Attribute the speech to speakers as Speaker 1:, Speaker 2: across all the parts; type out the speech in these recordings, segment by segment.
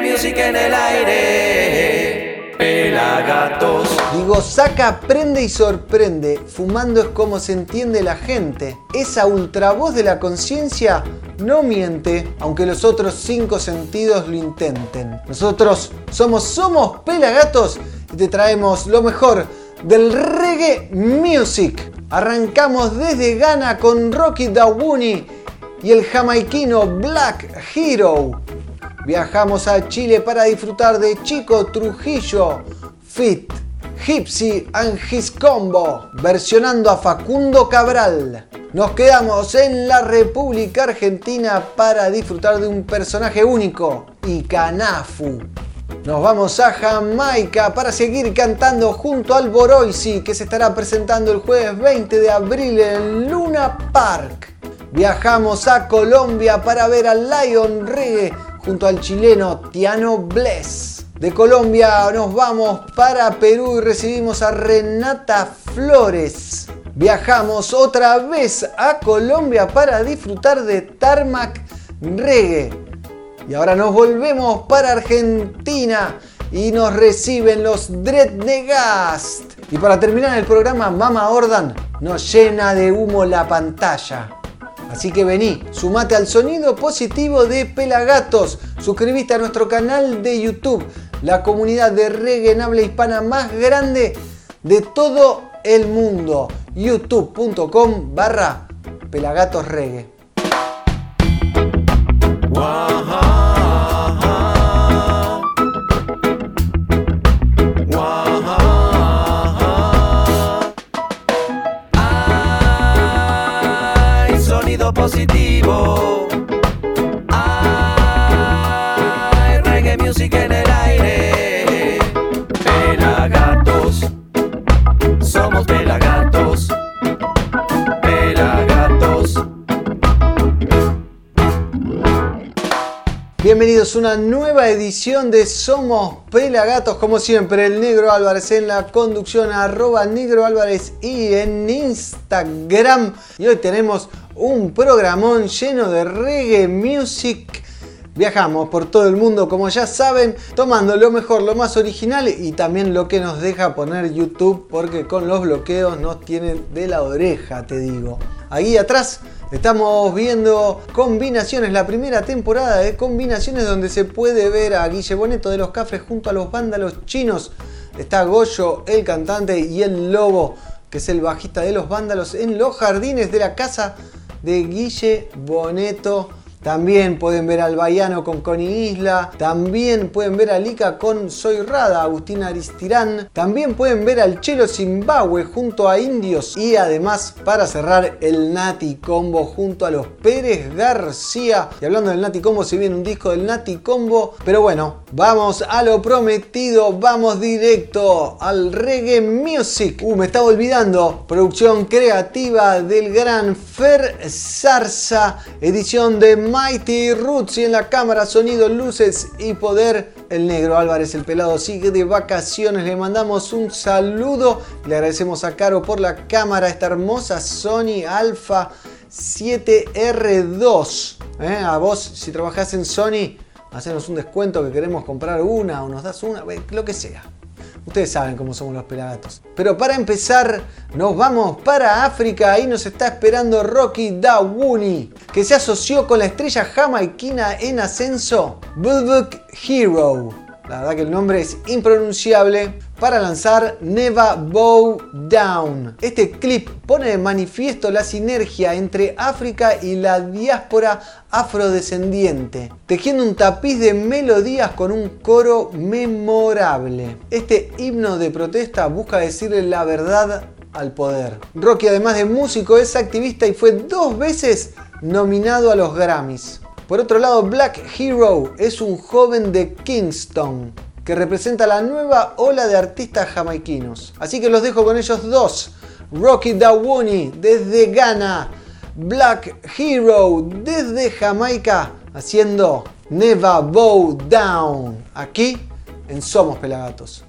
Speaker 1: music en el aire. Pelagatos.
Speaker 2: Digo, saca, prende y sorprende. Fumando es como se entiende la gente. Esa ultra voz de la conciencia no miente, aunque los otros cinco sentidos lo intenten. Nosotros somos Somos Pelagatos y te traemos lo mejor del reggae music. Arrancamos desde Ghana con Rocky Dawuni y el jamaiquino Black Hero. Viajamos a Chile para disfrutar de Chico Trujillo, Fit, Gypsy and His Combo, versionando a Facundo Cabral. Nos quedamos en la República Argentina para disfrutar de un personaje único, Icanafu. Nos vamos a Jamaica para seguir cantando junto al Boroisi que se estará presentando el jueves 20 de abril en Luna Park. Viajamos a Colombia para ver al Lion Reggae junto al chileno Tiano Bless. De Colombia nos vamos para Perú y recibimos a Renata Flores. Viajamos otra vez a Colombia para disfrutar de Tarmac Reggae. Y ahora nos volvemos para Argentina y nos reciben los Dreadnegast. Y para terminar el programa, Mama Ordan nos llena de humo la pantalla. Así que vení, sumate al sonido positivo de Pelagatos. Suscribiste a nuestro canal de YouTube, la comunidad de reggae en habla hispana más grande de todo el mundo. youtube.com barra. Una nueva edición de Somos Pelagatos, como siempre, el Negro Álvarez en la conducción, arroba Negro Álvarez y en Instagram. Y hoy tenemos un programón lleno de reggae music. Viajamos por todo el mundo, como ya saben, tomando lo mejor, lo más original y también lo que nos deja poner YouTube, porque con los bloqueos nos tienen de la oreja, te digo. Ahí atrás estamos viendo combinaciones, la primera temporada de combinaciones donde se puede ver a Guille Boneto de los Cafres junto a los vándalos chinos. Está Goyo, el cantante, y el Lobo, que es el bajista de los vándalos, en los jardines de la casa de Guille Boneto también pueden ver al Baiano con Connie Isla. También pueden ver a Lika con Soy Rada, Agustín Aristirán. También pueden ver al Chelo Zimbabue junto a Indios. Y además, para cerrar, el Nati Combo junto a los Pérez García. Y hablando del Nati Combo, se viene un disco del Nati Combo. Pero bueno, vamos a lo prometido. Vamos directo al reggae music. Uh, me estaba olvidando. Producción creativa del gran Fer Zarza. Edición de Mighty Roots y en la cámara, sonido, luces y poder. El negro Álvarez, el pelado, sigue de vacaciones. Le mandamos un saludo. Le agradecemos a Caro por la cámara, esta hermosa Sony Alpha 7R2. ¿Eh? A vos, si trabajás en Sony, hacenos un descuento que queremos comprar una o nos das una, lo que sea. Ustedes saben cómo somos los pelagatos. Pero para empezar, nos vamos para África. Ahí nos está esperando Rocky Dawuni, que se asoció con la estrella jamaiquina en ascenso, Bulbuk Hero. La verdad que el nombre es impronunciable para lanzar Never Bow Down. Este clip pone de manifiesto la sinergia entre África y la diáspora afrodescendiente, tejiendo un tapiz de melodías con un coro memorable. Este himno de protesta busca decirle la verdad al poder. Rocky además de músico es activista y fue dos veces nominado a los Grammys. Por otro lado, Black Hero es un joven de Kingston que representa la nueva ola de artistas jamaiquinos. Así que los dejo con ellos dos. Rocky Dawuni desde Ghana, Black Hero desde Jamaica, haciendo Never Bow Down, aquí en Somos Pelagatos.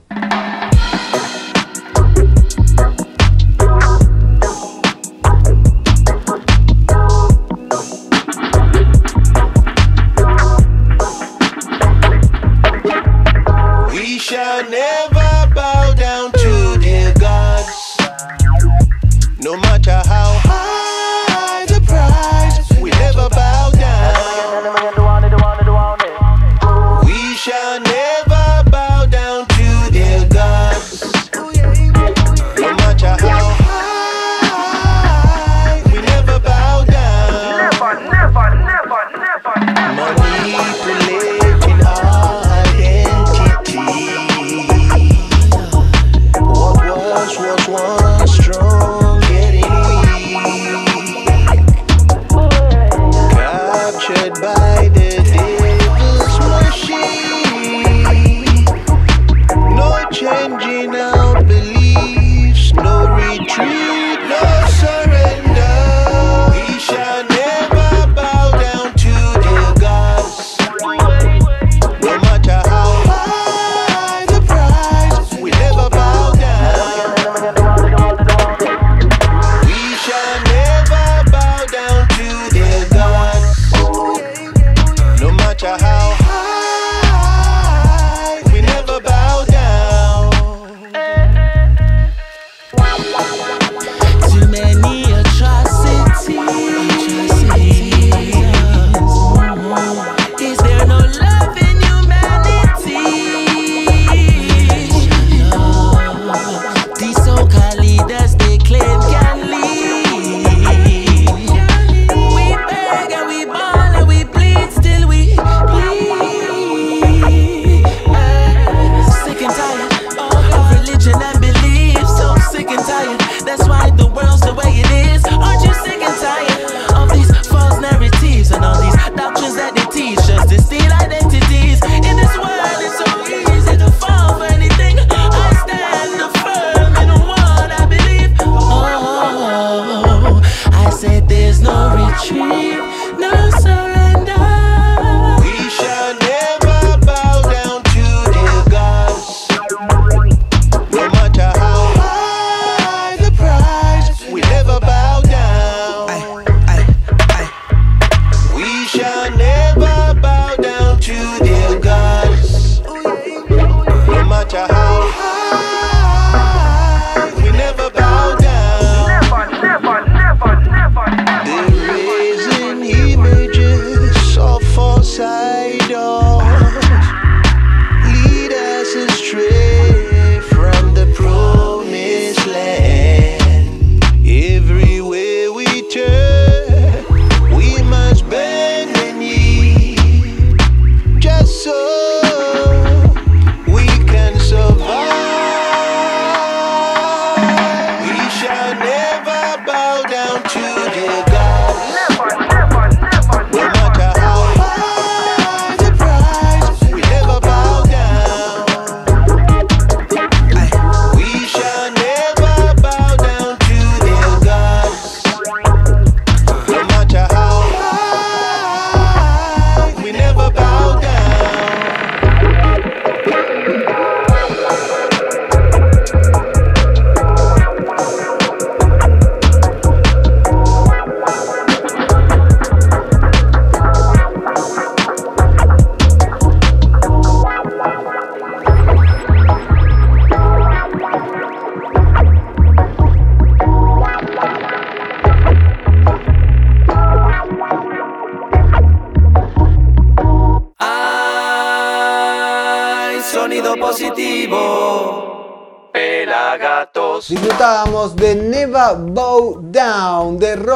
Speaker 2: Disfrutábamos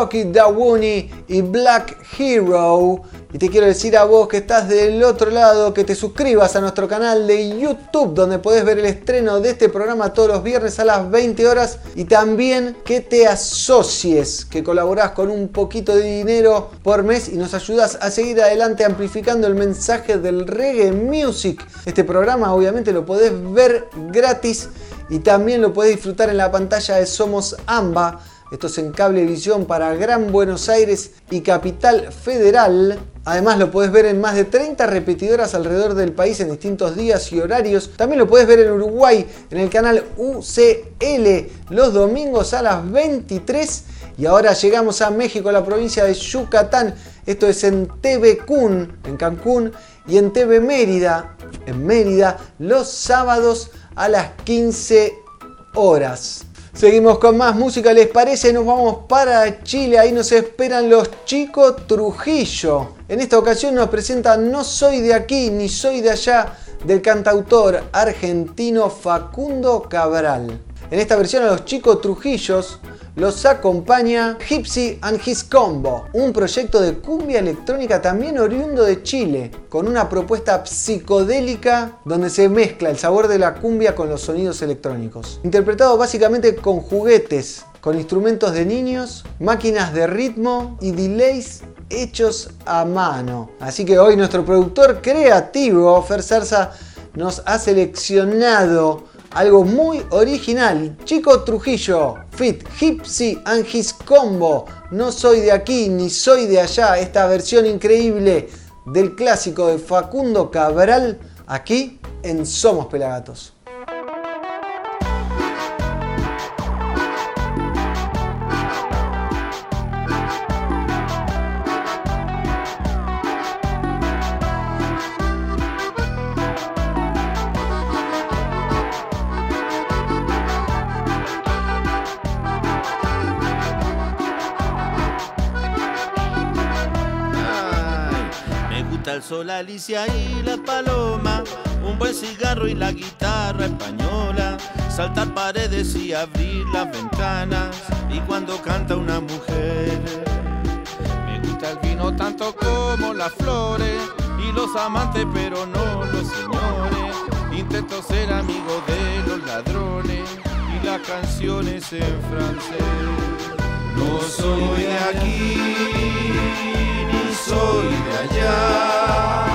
Speaker 2: Rocky Dawuni y Black Hero. Y te quiero decir a vos que estás del otro lado que te suscribas a nuestro canal de YouTube donde podés ver el estreno de este programa todos los viernes a las 20 horas y también que te asocies, que colaborás con un poquito de dinero por mes y nos ayudas a seguir adelante amplificando el mensaje del reggae music. Este programa obviamente lo podés ver gratis y también lo puedes disfrutar en la pantalla de Somos AMBA. Esto es en Cablevisión para Gran Buenos Aires y Capital Federal. Además lo puedes ver en más de 30 repetidoras alrededor del país en distintos días y horarios. También lo puedes ver en Uruguay en el canal UCL los domingos a las 23. Y ahora llegamos a México, la provincia de Yucatán. Esto es en TV Kun, en Cancún, y en TV Mérida, en Mérida, los sábados a las 15 horas. Seguimos con más música, ¿les parece? Nos vamos para Chile, ahí nos esperan los chicos Trujillo. En esta ocasión nos presenta No soy de aquí ni soy de allá del cantautor argentino Facundo Cabral. En esta versión a los chicos Trujillos los acompaña Gypsy and His Combo, un proyecto de cumbia electrónica también oriundo de Chile, con una propuesta psicodélica donde se mezcla el sabor de la cumbia con los sonidos electrónicos. Interpretado básicamente con juguetes, con instrumentos de niños, máquinas de ritmo y delays hechos a mano. Así que hoy nuestro productor creativo, Fer Sarza, nos ha seleccionado algo muy original. Chico Trujillo, Fit, Gypsy and His Combo. No soy de aquí ni soy de allá. Esta versión increíble del clásico de Facundo Cabral aquí en Somos Pelagatos.
Speaker 1: El sol, Alicia y la paloma, un buen cigarro y la guitarra española, saltar paredes y abrir las ventanas, y cuando canta una mujer. Me gusta el vino tanto como las flores, y los amantes pero no los señores. Intento ser amigo de los ladrones, y las canciones en francés. No soy de aquí soy de allá,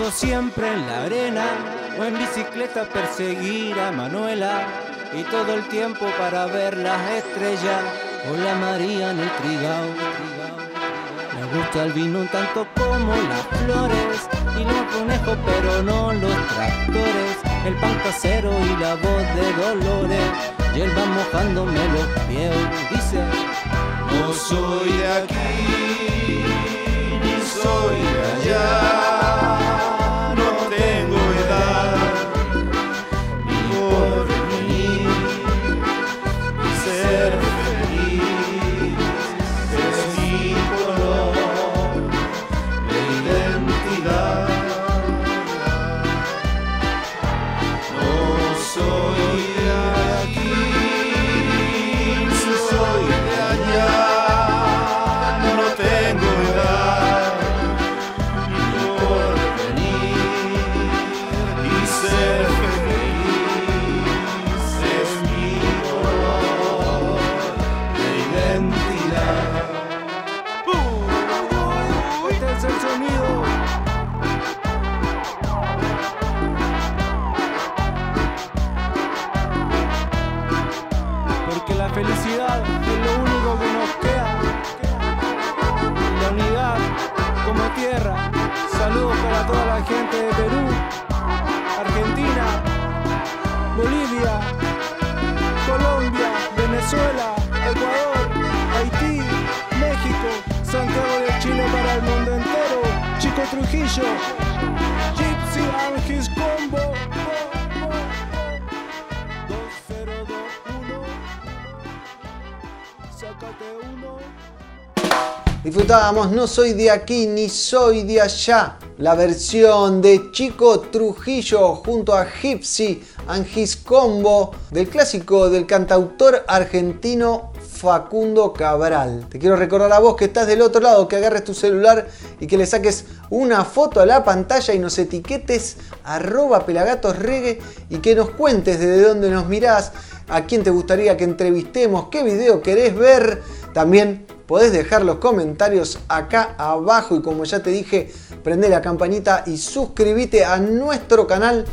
Speaker 3: tirado siempre en la arena o en bicicleta perseguir a Manuela y todo el tiempo para ver las estrellas. O la María en el trigao. Me gusta el vino tanto como las flores y los conejos pero no los tractores, el pan casero y la voz de Dolores y él va mojándome los pies, dice,
Speaker 1: No soy de aquí, ni soy de allá,
Speaker 3: Venezuela, Ecuador, Haití, México, Santiago de Chile para el mundo entero. Chico Trujillo, Gypsy and his combo. 2021 Sácate uno.
Speaker 2: Disfrutábamos No soy de aquí ni soy de allá, la versión de Chico Trujillo junto a Gypsy and His Combo del clásico del cantautor argentino Facundo Cabral. Te quiero recordar a vos que estás del otro lado, que agarres tu celular y que le saques una foto a la pantalla y nos etiquetes arroba pelagatosregue y que nos cuentes desde dónde nos mirás, a quién te gustaría que entrevistemos, qué video querés ver. También podés dejar los comentarios acá abajo y como ya te dije, prende la campanita y suscríbete a nuestro canal,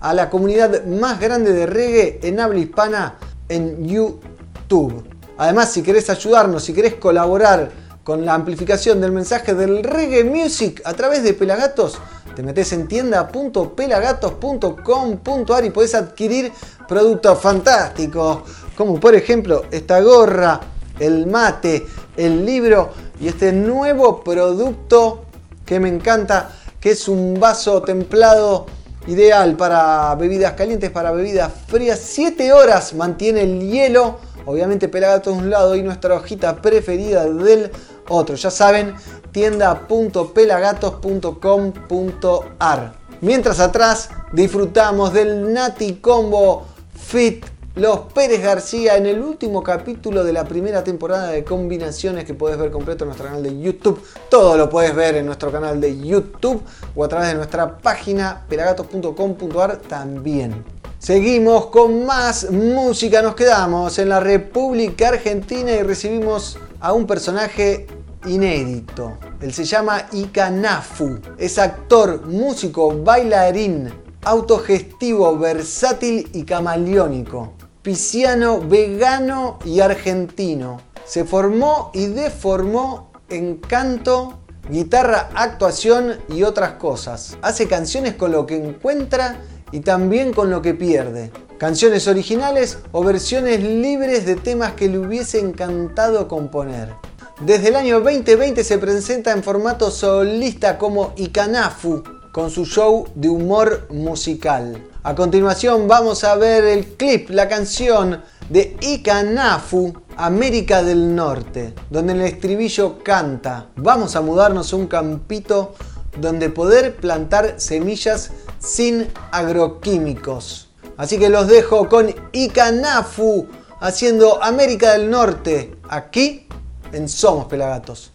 Speaker 2: a la comunidad más grande de reggae en habla hispana en YouTube. Además, si querés ayudarnos, si querés colaborar con la amplificación del mensaje del reggae music a través de Pelagatos, te metes en tienda.pelagatos.com.ar y podés adquirir productos fantásticos, como por ejemplo esta gorra, el mate, el libro y este nuevo producto que me encanta, que es un vaso templado ideal para bebidas calientes, para bebidas frías. 7 horas mantiene el hielo. Obviamente Pelagatos de un lado y nuestra hojita preferida del otro. Ya saben, tienda.pelagatos.com.ar. Mientras atrás disfrutamos del Nati Combo Fit Los Pérez García en el último capítulo de la primera temporada de combinaciones que puedes ver completo en nuestro canal de YouTube. Todo lo puedes ver en nuestro canal de YouTube o a través de nuestra página pelagatos.com.ar también. Seguimos con más música, nos quedamos en la República Argentina y recibimos a un personaje inédito. Él se llama Ikanafu. Es actor, músico, bailarín, autogestivo, versátil y camaleónico. Pisciano, vegano y argentino. Se formó y deformó en canto, guitarra, actuación y otras cosas. Hace canciones con lo que encuentra y también con lo que pierde. Canciones originales o versiones libres de temas que le hubiese encantado componer. Desde el año 2020 se presenta en formato solista como Ikanafu con su show de humor musical. A continuación vamos a ver el clip, la canción de Ikanafu, América del Norte, donde el estribillo canta, vamos a mudarnos a un campito donde poder plantar semillas sin agroquímicos. Así que los dejo con Ikanafu haciendo América del Norte, aquí en Somos Pelagatos.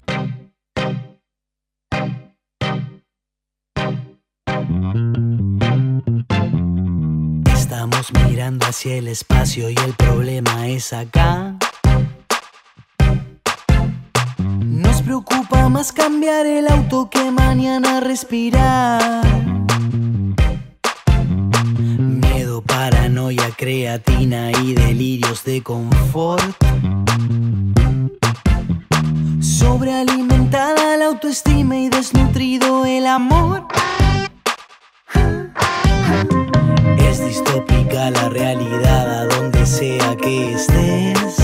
Speaker 4: Mirando hacia el espacio y el problema es acá. Nos preocupa más cambiar el auto que mañana respirar. Miedo, paranoia, creatina y delirios de confort Sobrealimentada la autoestima y desnutrido el amor. Distópica la realidad a donde sea que estés.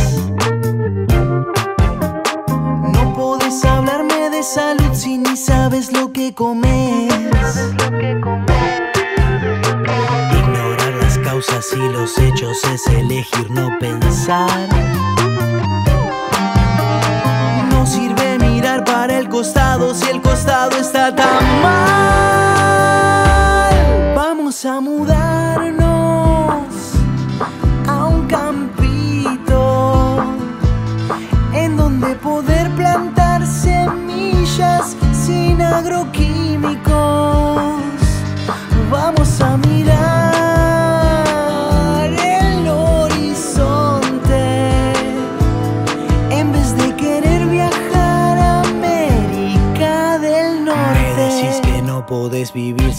Speaker 4: No puedes hablarme de salud si ni sabes lo que comes. Ignorar las causas y los hechos es elegir no pensar. para el costado si el costado está tan mal. Vamos a mudarnos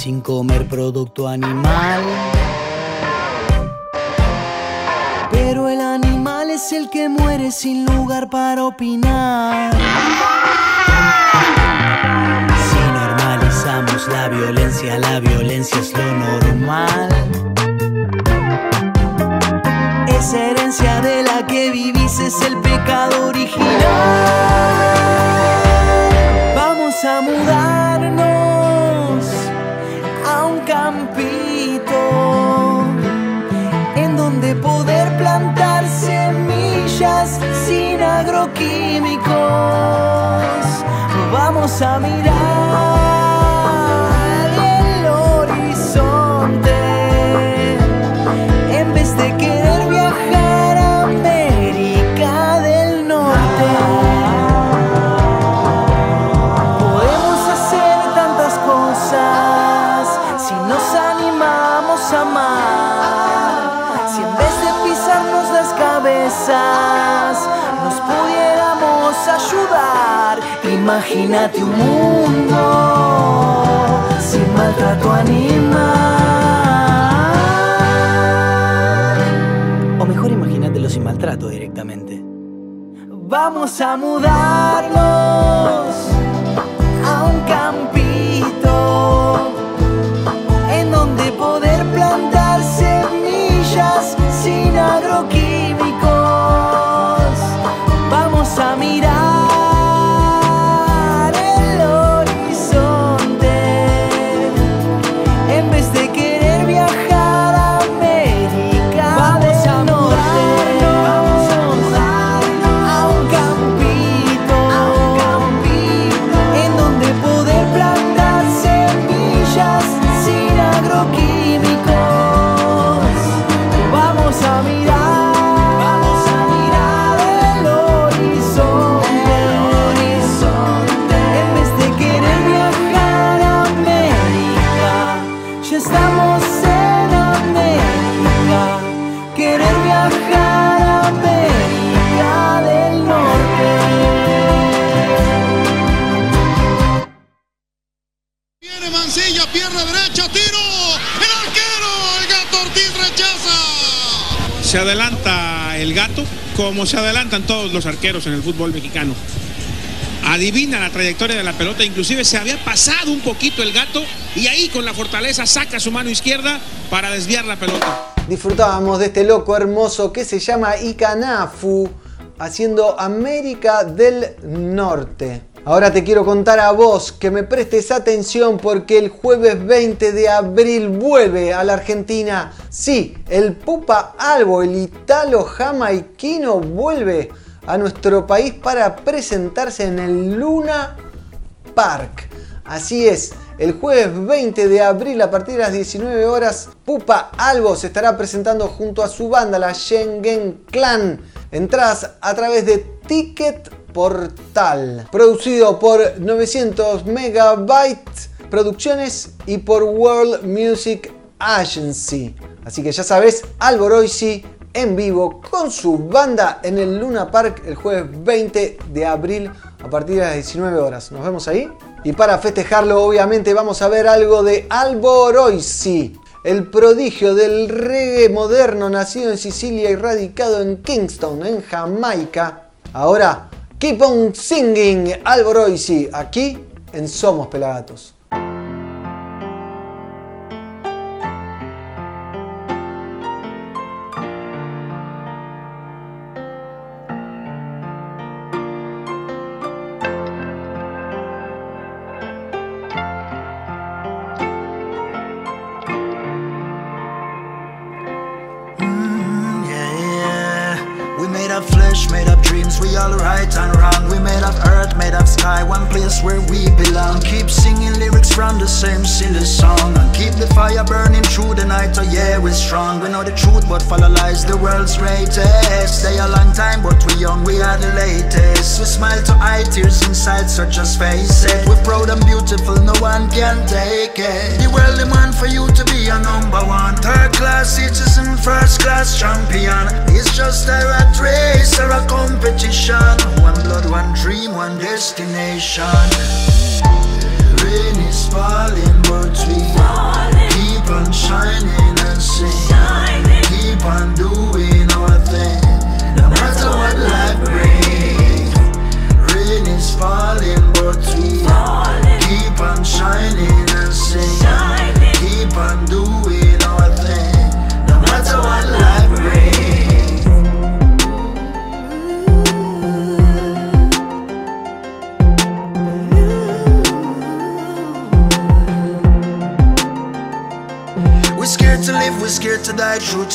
Speaker 4: sin comer producto animal. Pero el animal es el que muere sin lugar para opinar. Si normalizamos la violencia, la violencia es lo normal. Esa herencia de la que vivís es el pecado original. Vamos a mudarnos en donde poder plantar semillas sin agroquímicos. Vamos a mirar. Imagínate un mundo sin maltrato animal. O mejor
Speaker 5: imagínatelo sin maltrato directamente. Vamos a mudarnos a un
Speaker 4: campo como se adelantan todos los arqueros en el fútbol mexicano. Adivina la trayectoria de la pelota, inclusive se había pasado un poquito el gato y ahí con la fortaleza saca su mano izquierda para desviar la pelota.
Speaker 2: Disfrutábamos de este loco hermoso que se llama Ikanafu haciendo América del Norte. Ahora te quiero contar a vos que me prestes atención porque el jueves 20 de abril vuelve a la Argentina. Sí, el Pupa Albo, el italo jamaiquino, vuelve a nuestro país para presentarse en el Luna Park. Así es, el jueves 20 de abril a partir de las 19 horas, Pupa Albo se estará presentando junto a su banda, la Schengen Clan. Entradas a través de Ticket Portal. Producido por 900 Megabytes Producciones y por World Music Agency. Así que ya sabes, Alboroisi en vivo con su banda en el Luna Park el jueves 20 de abril a partir de las 19 horas. Nos vemos ahí. Y para festejarlo, obviamente, vamos a ver algo de Alboroisi, el prodigio del reggae moderno nacido en Sicilia y radicado en Kingston, en Jamaica. Ahora, keep on singing Alboroisi, aquí en Somos Pelagatos.
Speaker 6: The same silly song. And keep the fire burning through the night, oh yeah, we're strong. We know the truth, but follow lies, the world's greatest. Stay a long time, but we young, we are the latest. We smile to eye tears inside, so just face it. We're proud and beautiful, no one can take it. The world demand for you to be a number one. Third class citizen, first class champion. It's just a rat race or a competition. One blood, one dream, one destination. Rain is falling, but we keep on shining and sing. Keep on doing our thing, no matter what life brings.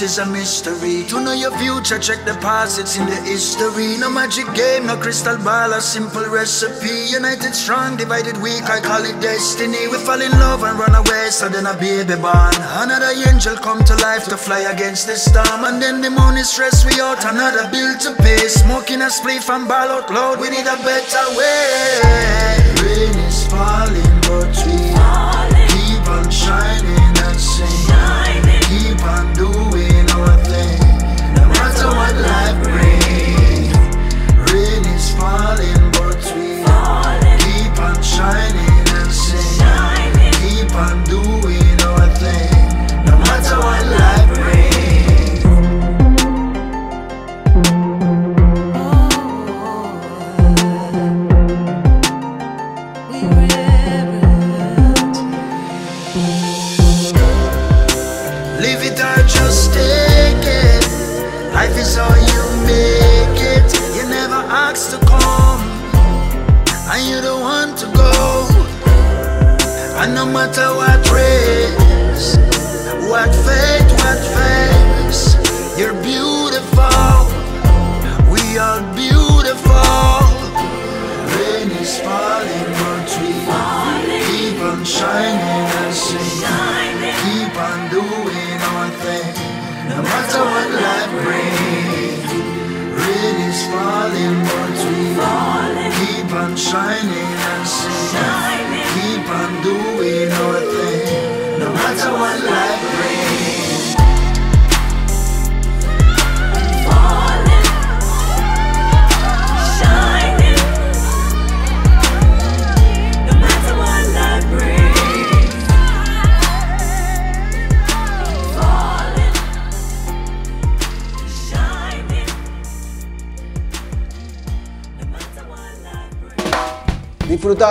Speaker 6: Is a mystery. To know your future, check the past, it's in the history. No magic game, no crystal ball, a simple recipe. United strong, divided weak, I call it destiny. We fall in love and run away, so then a baby born. Another angel come to life to fly against the storm. And then the moon is stress we out, another bill to pay. Smoking a spliff and ball out loud, we need a better way. Rain is falling,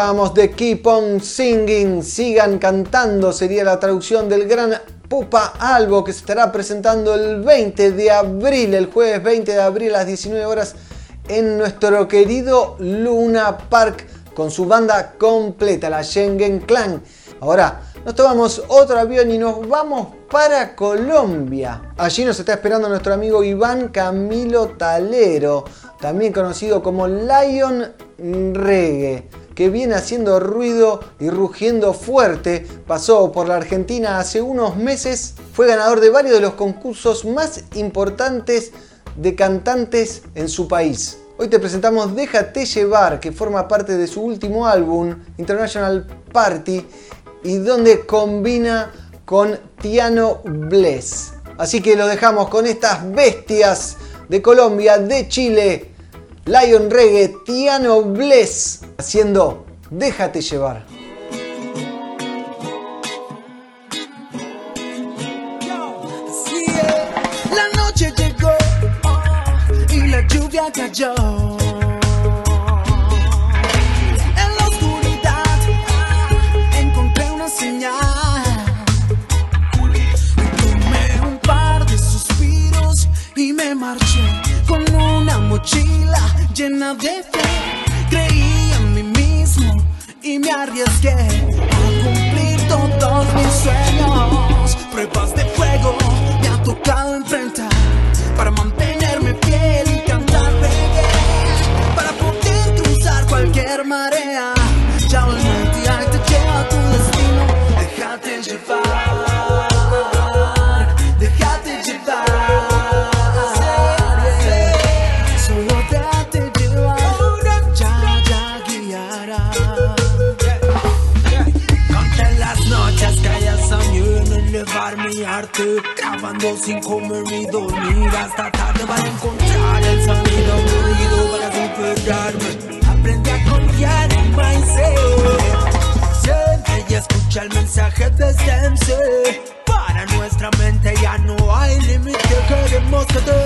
Speaker 2: Disfrutábamos de Keep On Singing, sigan cantando, sería la traducción del gran Pupa Albo que se estará presentando el 20 de abril, el jueves 20 de abril a las 19 horas en nuestro querido Luna Park con su banda completa, la Schengen Clan. Ahora nos tomamos otro avión y nos vamos para Colombia. Allí nos está esperando nuestro amigo Iván Camilo Talero, también conocido como Lion Reggae que viene haciendo ruido y rugiendo fuerte. Pasó por la Argentina hace unos meses. Fue ganador de varios de los concursos más importantes de cantantes en su país. Hoy te presentamos Déjate llevar, que forma parte de su último álbum, International Party, y donde combina con Tiano Bless. Así que lo dejamos con estas bestias de Colombia, de Chile, Lion Reggae, Tiano Bless, haciendo Déjate llevar.
Speaker 5: Eh, la noche llegó y la lluvia cayó. Mochila llena de fe. Creí en mí mismo y me arriesgué a cumplir todos mis sueños. Pruebas de fuego me ha tocado enfrentar para mantenerme fiel y cantar reggae. Para poder cruzar cualquier marea. Arte Grabando sin comer ni dormir Hasta tarde para encontrar el sonido perdido para superarme. Aprendí a confiar en mindset Siente y escucha el mensaje de Sensei Para nuestra mente ya no hay límite Queremos que tu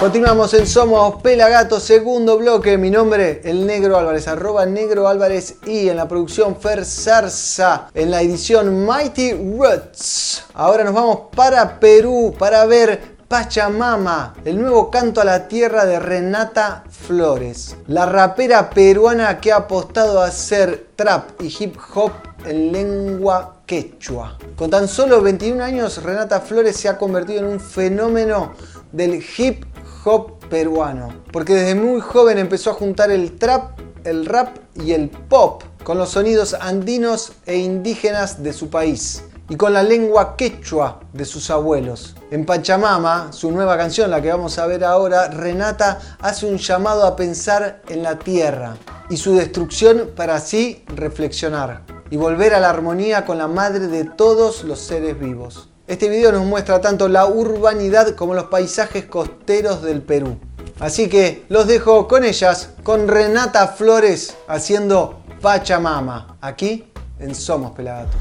Speaker 2: Continuamos en Somos Pelagatos, segundo bloque. Mi nombre, el Negro Álvarez, arroba Negro Álvarez y en la producción Fer Zarza, en la edición Mighty Roots. Ahora nos vamos para Perú para ver Pachamama, el nuevo canto a la tierra de Renata Flores, la rapera peruana que ha apostado a hacer trap y hip hop en lengua quechua. Con tan solo 21 años, Renata Flores se ha convertido en un fenómeno del hip hop peruano, porque desde muy joven empezó a juntar el trap, el rap y el pop con los sonidos andinos e indígenas de su país y con la lengua quechua de sus abuelos. En Pachamama, su nueva canción, la que vamos a ver ahora, Renata hace un llamado a pensar en la tierra y su destrucción para así reflexionar y volver a la armonía con la madre de todos los seres vivos. Este video nos muestra tanto la urbanidad como los paisajes costeros del Perú. Así que los dejo con ellas, con Renata Flores haciendo Pachamama, aquí en Somos Pelagatos.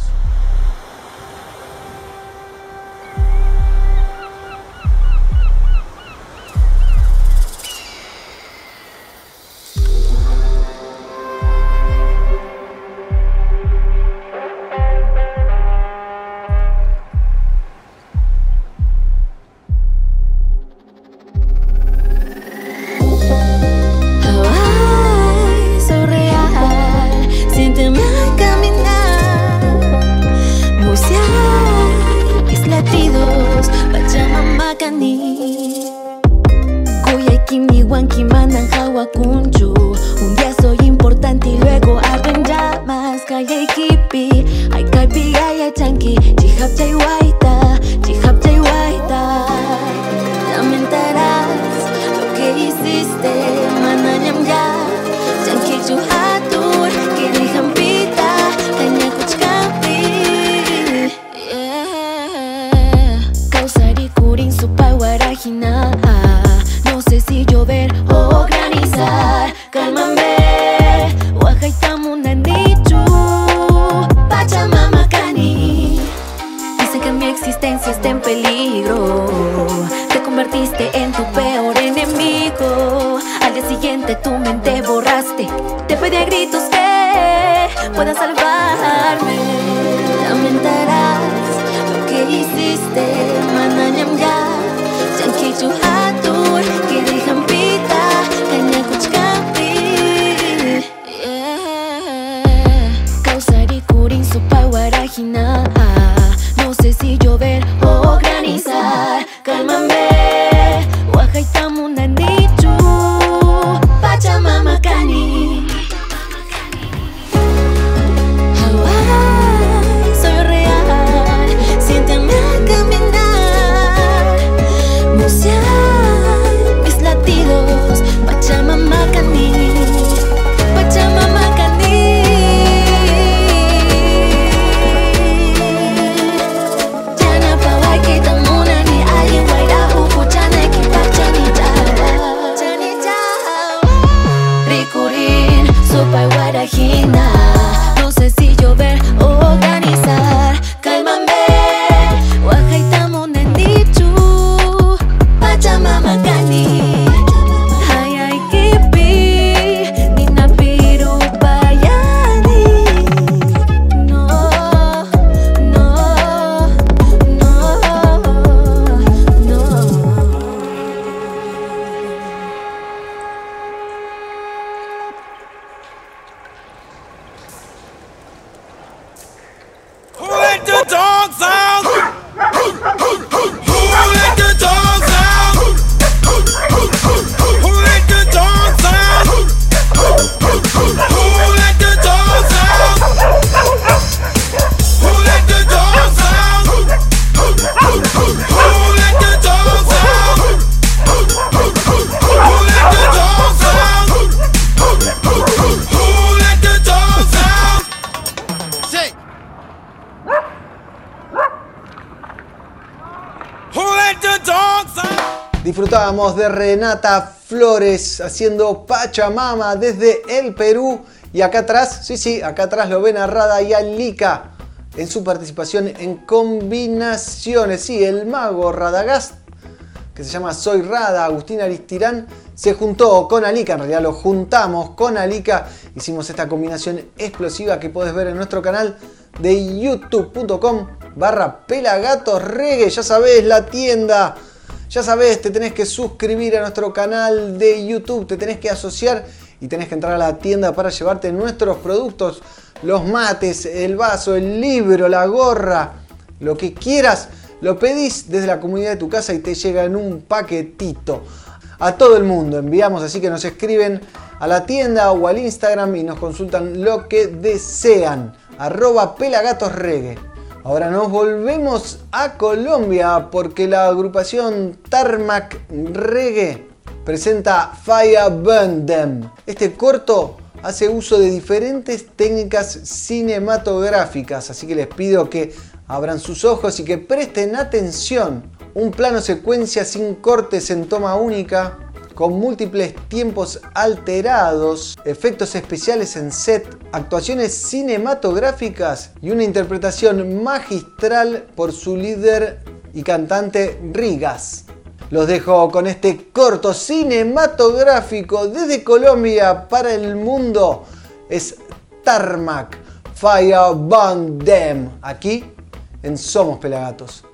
Speaker 7: Sé si llover o granizar. Cálmame,
Speaker 2: Disfrutábamos de Renata Flores haciendo Pachamama desde el Perú. Y acá atrás, sí, sí, acá atrás lo ven a Rada y a Lika en su participación en combinaciones. Sí, el mago Radagast, que se llama Soy Rada, Agustín Aristirán, se juntó con Alika, en realidad lo juntamos con Alika, hicimos esta combinación explosiva que podés ver en nuestro canal de youtube.com barra pelagatos reggae, ya sabés, la tienda. Ya sabés, te tenés que suscribir a nuestro canal de YouTube, te tenés que asociar y tenés que entrar a la tienda para llevarte nuestros productos, los mates, el vaso, el libro, la gorra, lo que quieras, lo pedís desde la comunidad de tu casa y te llega en un paquetito. A todo el mundo enviamos, así que nos escriben a la tienda o al Instagram y nos consultan lo que desean. Arroba pelagatosregue. Ahora nos volvemos a Colombia porque la agrupación Tarmac Reggae presenta Fire Burn Them. Este corto hace uso de diferentes técnicas cinematográficas, así que les pido que abran sus ojos y que presten atención. Un plano secuencia sin cortes en toma única, con múltiples tiempos alterados, efectos especiales en set, actuaciones cinematográficas y una interpretación magistral por su líder y cantante Rigas. Los dejo con este corto cinematográfico desde Colombia para el mundo. Es Tarmac Fire Band Them aquí en Somos Pelagatos.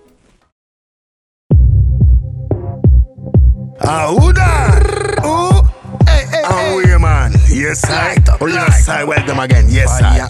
Speaker 8: Ahuda! Ooh! Hey, hey, hey. we, man. Yes, I. Original side, welcome again. Yes, I.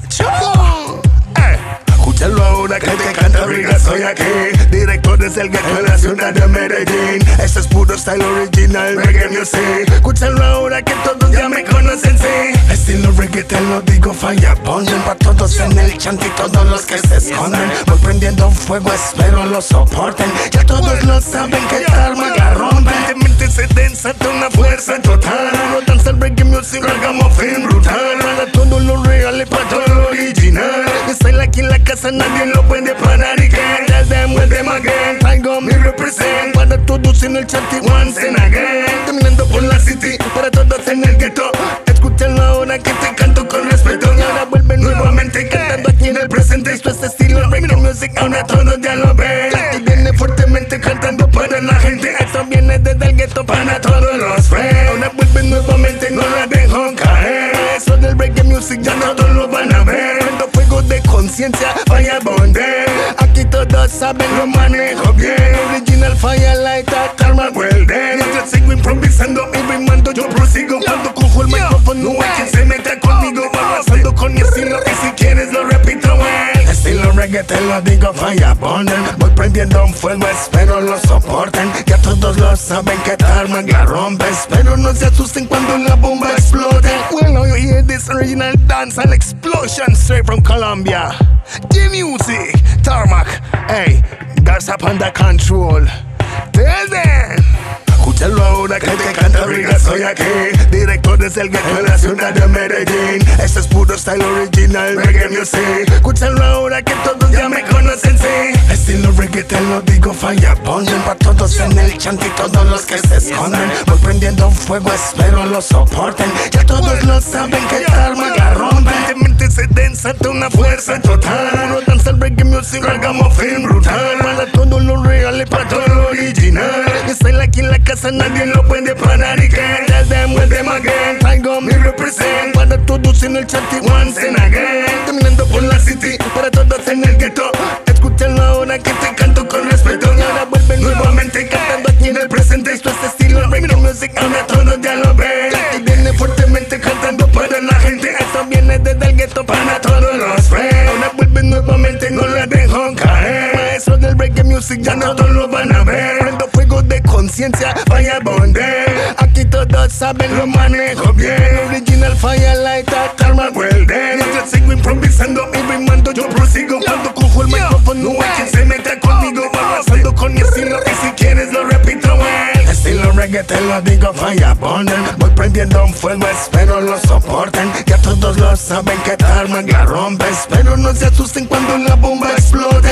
Speaker 8: Hey. Escúchalo ahora que te canta Riga, soy aquí Directo desde el ghetto ciudad de Medellín Este es puro style original, reggae music Escúchalo ahora que todos ya me conocen, sí Estilo reggae te lo digo, falla ponen Pa' todos en el chant y todos los que se esconden Voy prendiendo fuego, espero lo soporten Ya todos lo saben que esta arma la rompen De mente se desata una fuerza total. No danza el reggae music, hagamos fin brutal. Para todo lo real y para todo lo original. Estoy aquí en la casa, nadie lo puede parar y que Tell them with them again, traigo mi represent Para todos en el chat y once and again Caminando por la city, para todos en el ghetto. Escúchalo ahora que te canto con respeto. Y ahora nuevamente cantando aquí en el presente. Esto es estilo reggae music, ahora todos ya lo ven Y viene fuertemente cantando para la gente. Esto viene desde el ghetto para todos los friends. Ahora vuelve nuevamente, no la dejo caer. Eso del reggae music ya no todos lo van a ver. Prendo fuego de conciencia, vaya bonde Aquí todos saben lo manejo bien. Original firelighter, karma well then. Mientras sigo improvisando y rimando yo prosigo. Cuando cojo el micrófono no hay Reggae te lo digo, fire bonden Voy prendiendo un fuego, espero lo soporten. Ya todos lo saben que Tarmac la rompe. Espero no se asusten cuando la bomba explote. Well now you hear this original dance and explosion straight from Colombia. The music, Tarmac, hey, that's up under control. Tell them Escúchalo ahora que te canta Riga, soy aquí. Directo desde el de la ciudad de Medellín. Este es puro style original, reggae music. Escúchalo ahora que todos ya me conocen, sí. Estilo reggae te lo digo, falla ponen Pa' todos en el chant y todos los que se esconden. Voy prendiendo fuego, espero lo soporten. Ya todos lo saben que esta arma la rompen Desata una fuerza total. Uno danza el reggae music, hagamos fin brutal. Para todo lo real y para todo lo original. Estoy aquí en la casa, nadie lo puede parar y que Tell them with them again, traigo mi represent. Para todos en el chat y once and again Caminando por la city, para todos en el ghetto. Escúchalo ahora que te canto con respeto. Ahora nuevamente cantando aquí en el presente. Esto es estilo reggae music, ahora todos ya lo ven Y viene fuertemente cantando para la gente. Esto viene desde el ghetto para todos los friends Ahora vuelve nuevamente, no la dejo caer. Maestro del reggae music, ya no todos lo van a ver. Prendo fuego de conciencia, vaya bonde. Aquí todos saben lo manejo bien. Original firelighter, karma well then Mientras sigo improvisando y rimando yo prosigo. Cuando cojo el micrófono no hay quien se meta conmigo Avanzando con mi Reggae te lo digo, falla bonden Voy prendiendo un fuego, espero lo soporten. Ya todos lo saben que Tarmac la rompe Espero no se asusten cuando la bomba explote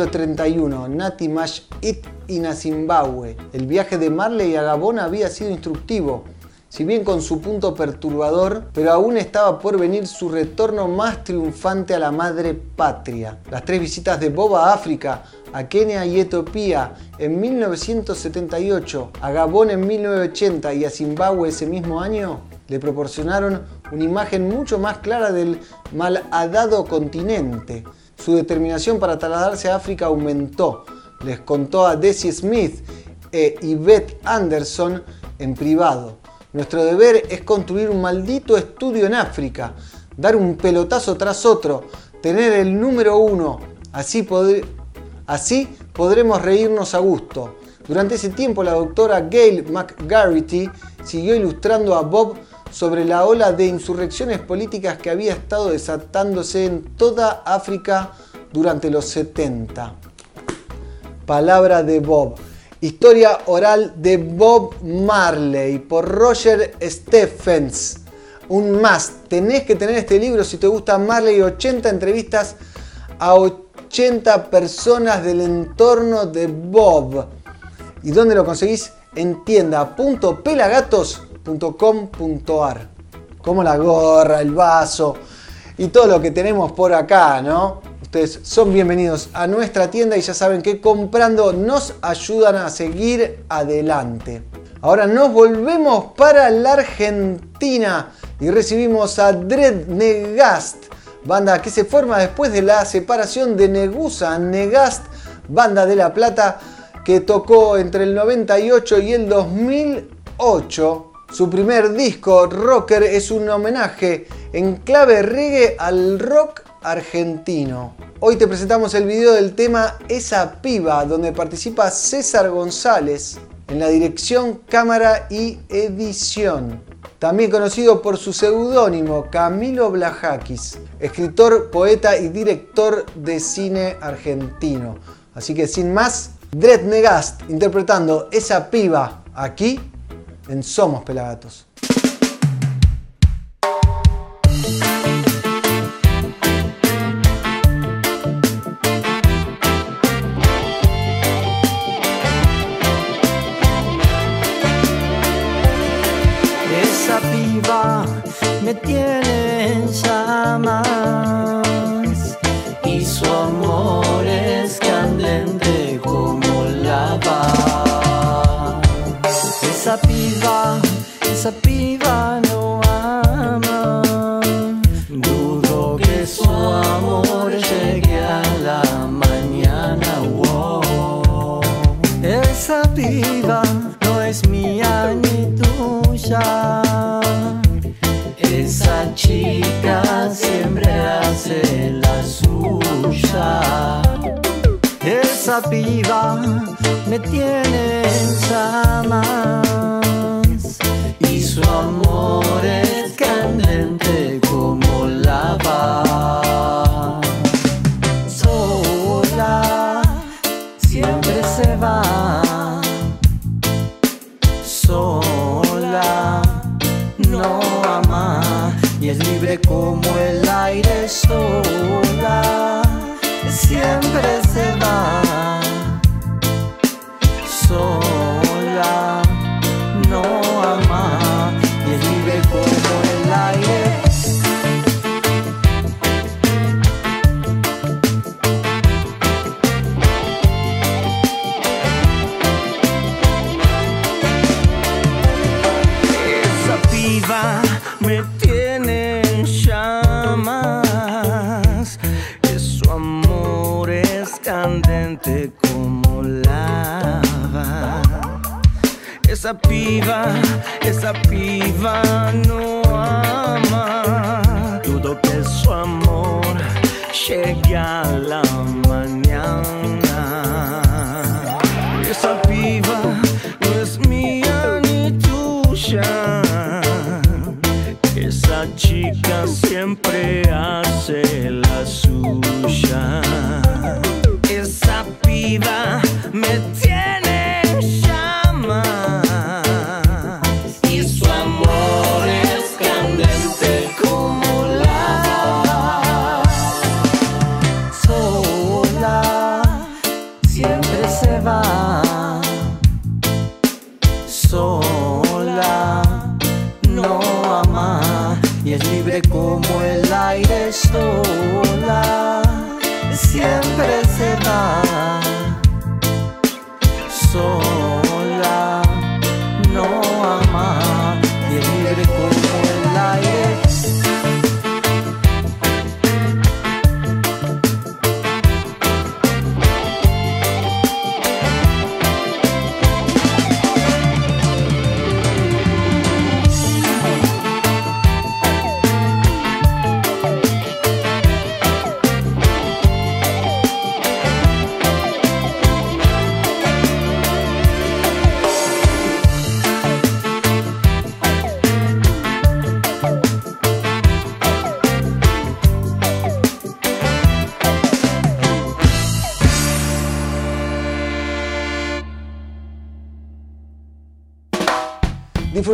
Speaker 2: Capítulo 31. Nati Mash It in a Zimbabue. El viaje de Marley a Gabón había sido instructivo. Si bien con su punto perturbador, pero aún estaba por venir su retorno más triunfante a la madre patria. Las tres visitas de Bob a África, a Kenia y Etiopía en 1978, a Gabón en 1980 y a Zimbabue ese mismo año le proporcionaron una imagen mucho más clara del malhadado continente. Su determinación para trasladarse a África aumentó. Les contó a Desi Smith e Yvette Anderson en privado. Nuestro deber es construir un maldito estudio en África, dar un pelotazo tras otro, tener el número uno. Así, así podremos reírnos a gusto. Durante ese tiempo la doctora Gail McGarrity siguió ilustrando a Bob sobre la ola de insurrecciones políticas que había estado desatándose en toda África durante los 70. Palabra de Bob. Historia oral de Bob Marley por Roger Stephens. Un más. Tenés que tener este libro si te gusta Marley. 80 entrevistas a 80 personas del entorno de Bob. ¿Y dónde lo conseguís? En tienda.pelagatos.com .com.ar Como la gorra, el vaso y todo lo que tenemos por acá, ¿no? Ustedes son bienvenidos a nuestra tienda y ya saben que comprando nos ayudan a seguir adelante. Ahora nos volvemos para la Argentina y recibimos a Dread Negast, banda que se forma después de la separación de Negusa Negast, banda de La Plata que tocó entre el 98 y el 2008 su primer disco, Rocker, es un homenaje en clave reggae al rock argentino. Hoy te presentamos el video del tema Esa Piba, donde participa César González en la dirección, cámara y edición. También conocido por su seudónimo Camilo Blajakis, escritor, poeta y director de cine argentino. Así que sin más, Dred Negast interpretando Esa Piba aquí en Somos Pelagatos.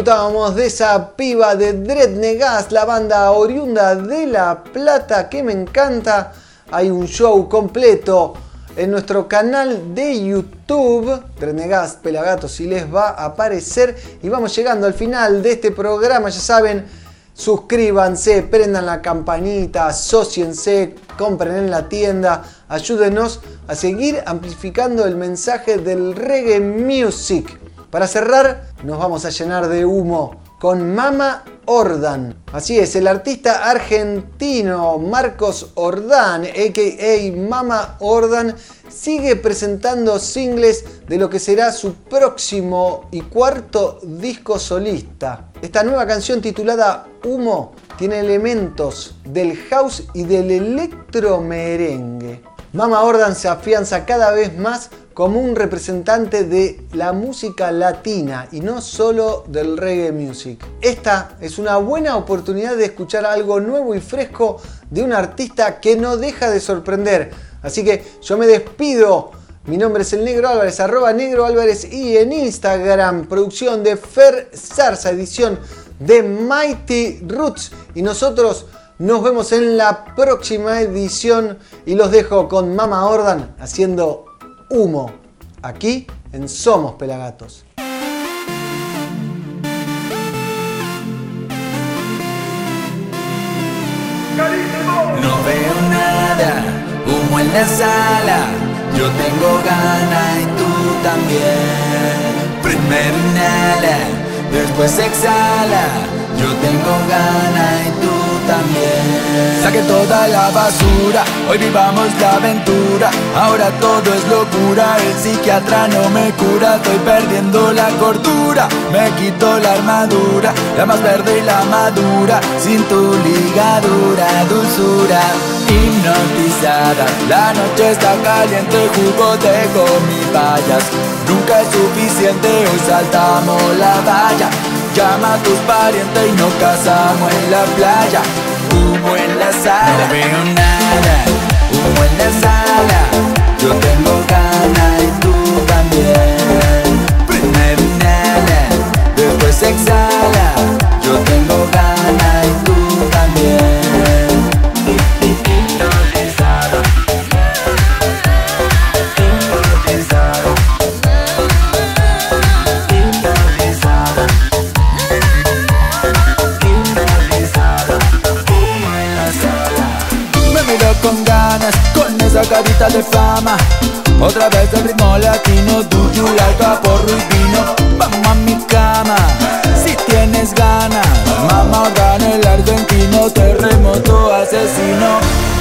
Speaker 2: De esa piba de Dread Negas, la banda oriunda de La Plata que me encanta. Hay un show completo en nuestro canal de YouTube, Dread Negas Pelagato, si les va a aparecer. Y vamos llegando al final de este programa, ya saben, suscríbanse, prendan la campanita, asociense, compren en la tienda, ayúdenos a seguir amplificando el mensaje del reggae music. Para cerrar, nos vamos a llenar de humo con Mama Ordan. Así es, el artista argentino Marcos Ordán, a.k.a. Mama Ordan, sigue presentando singles de lo que será su próximo y cuarto disco solista. Esta nueva canción titulada Humo tiene elementos del house y del electro merengue. Mama Ordan se afianza cada vez más como un representante de la música latina y no solo del reggae music. Esta es una buena oportunidad de escuchar algo nuevo y fresco de un artista que no deja de sorprender. Así que yo me despido. Mi nombre es el Negro Álvarez, arroba Negro Álvarez y en Instagram, producción de Fer Zarza, edición de Mighty Roots. Y nosotros nos vemos en la próxima edición y los dejo con Mama Ordan haciendo humo, aquí en Somos Pelagatos.
Speaker 9: No veo nada, humo en la sala. Yo tengo gana y tú también. Primero inhala, después exhala. Yo tengo gana y tú también. Saque toda la basura, hoy vivamos la aventura. Ahora todo es locura, el psiquiatra no me cura. Estoy perdiendo la cordura, me quito la armadura, la más verde y la madura. Sin tu ligadura, dulzura. Hipnotizada, la noche está caliente, jugo de gomipayas. Nunca es suficiente, hoy saltamos la valla. Llama a tus parientes y nos casamos en la playa. Humo en la sala, no veo nada. Humo en la sala, yo tengo ganas y tú también. Primero inhala, después exhala. Con esa carita de fama. Otra vez el ritmo latino, do you porro y vino. Vamos a mi cama, si tienes ganas. Mamá gana el argentino, terremoto asesino.